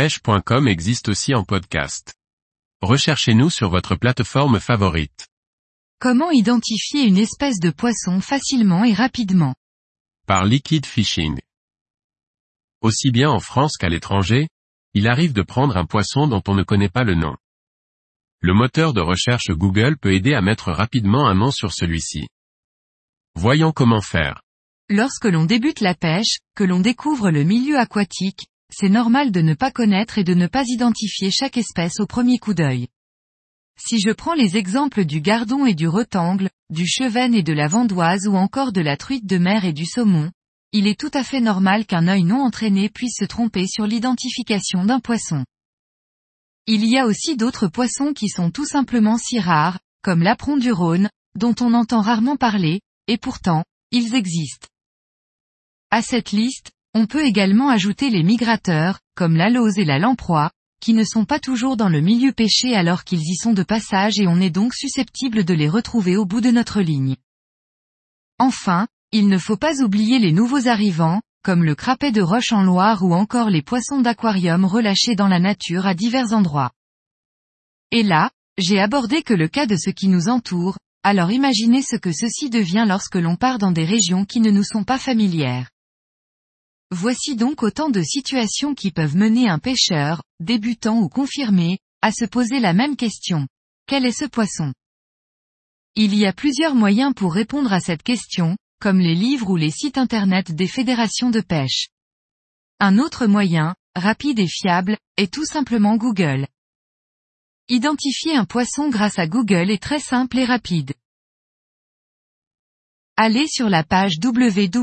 pêche.com existe aussi en podcast. Recherchez-nous sur votre plateforme favorite. Comment identifier une espèce de poisson facilement et rapidement? Par liquid fishing. Aussi bien en France qu'à l'étranger, il arrive de prendre un poisson dont on ne connaît pas le nom. Le moteur de recherche Google peut aider à mettre rapidement un nom sur celui-ci. Voyons comment faire. Lorsque l'on débute la pêche, que l'on découvre le milieu aquatique, c'est normal de ne pas connaître et de ne pas identifier chaque espèce au premier coup d'œil. Si je prends les exemples du gardon et du retangle, du chevenne et de la vandoise ou encore de la truite de mer et du saumon, il est tout à fait normal qu'un œil non entraîné puisse se tromper sur l'identification d'un poisson. Il y a aussi d'autres poissons qui sont tout simplement si rares, comme l'apron du Rhône, dont on entend rarement parler, et pourtant, ils existent. À cette liste, on peut également ajouter les migrateurs, comme l'alose et la lamproie, qui ne sont pas toujours dans le milieu pêché alors qu'ils y sont de passage et on est donc susceptible de les retrouver au bout de notre ligne. Enfin, il ne faut pas oublier les nouveaux arrivants, comme le crapet de roche en Loire ou encore les poissons d'aquarium relâchés dans la nature à divers endroits. Et là, j'ai abordé que le cas de ce qui nous entoure, alors imaginez ce que ceci devient lorsque l'on part dans des régions qui ne nous sont pas familières. Voici donc autant de situations qui peuvent mener un pêcheur, débutant ou confirmé, à se poser la même question. Quel est ce poisson? Il y a plusieurs moyens pour répondre à cette question, comme les livres ou les sites internet des fédérations de pêche. Un autre moyen, rapide et fiable, est tout simplement Google. Identifier un poisson grâce à Google est très simple et rapide. Allez sur la page www.google.com.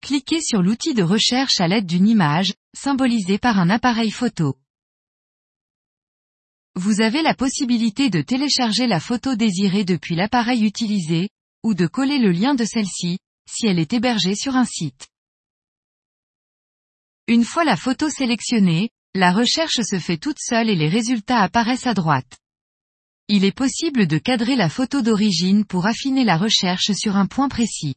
Cliquez sur l'outil de recherche à l'aide d'une image, symbolisée par un appareil photo. Vous avez la possibilité de télécharger la photo désirée depuis l'appareil utilisé, ou de coller le lien de celle-ci, si elle est hébergée sur un site. Une fois la photo sélectionnée, la recherche se fait toute seule et les résultats apparaissent à droite. Il est possible de cadrer la photo d'origine pour affiner la recherche sur un point précis.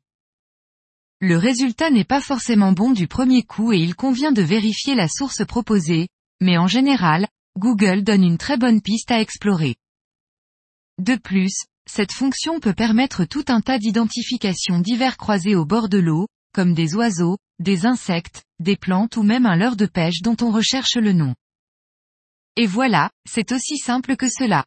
Le résultat n'est pas forcément bon du premier coup et il convient de vérifier la source proposée, mais en général, Google donne une très bonne piste à explorer. De plus, cette fonction peut permettre tout un tas d'identifications divers croisées au bord de l'eau, comme des oiseaux, des insectes, des plantes ou même un leurre de pêche dont on recherche le nom. Et voilà, c'est aussi simple que cela.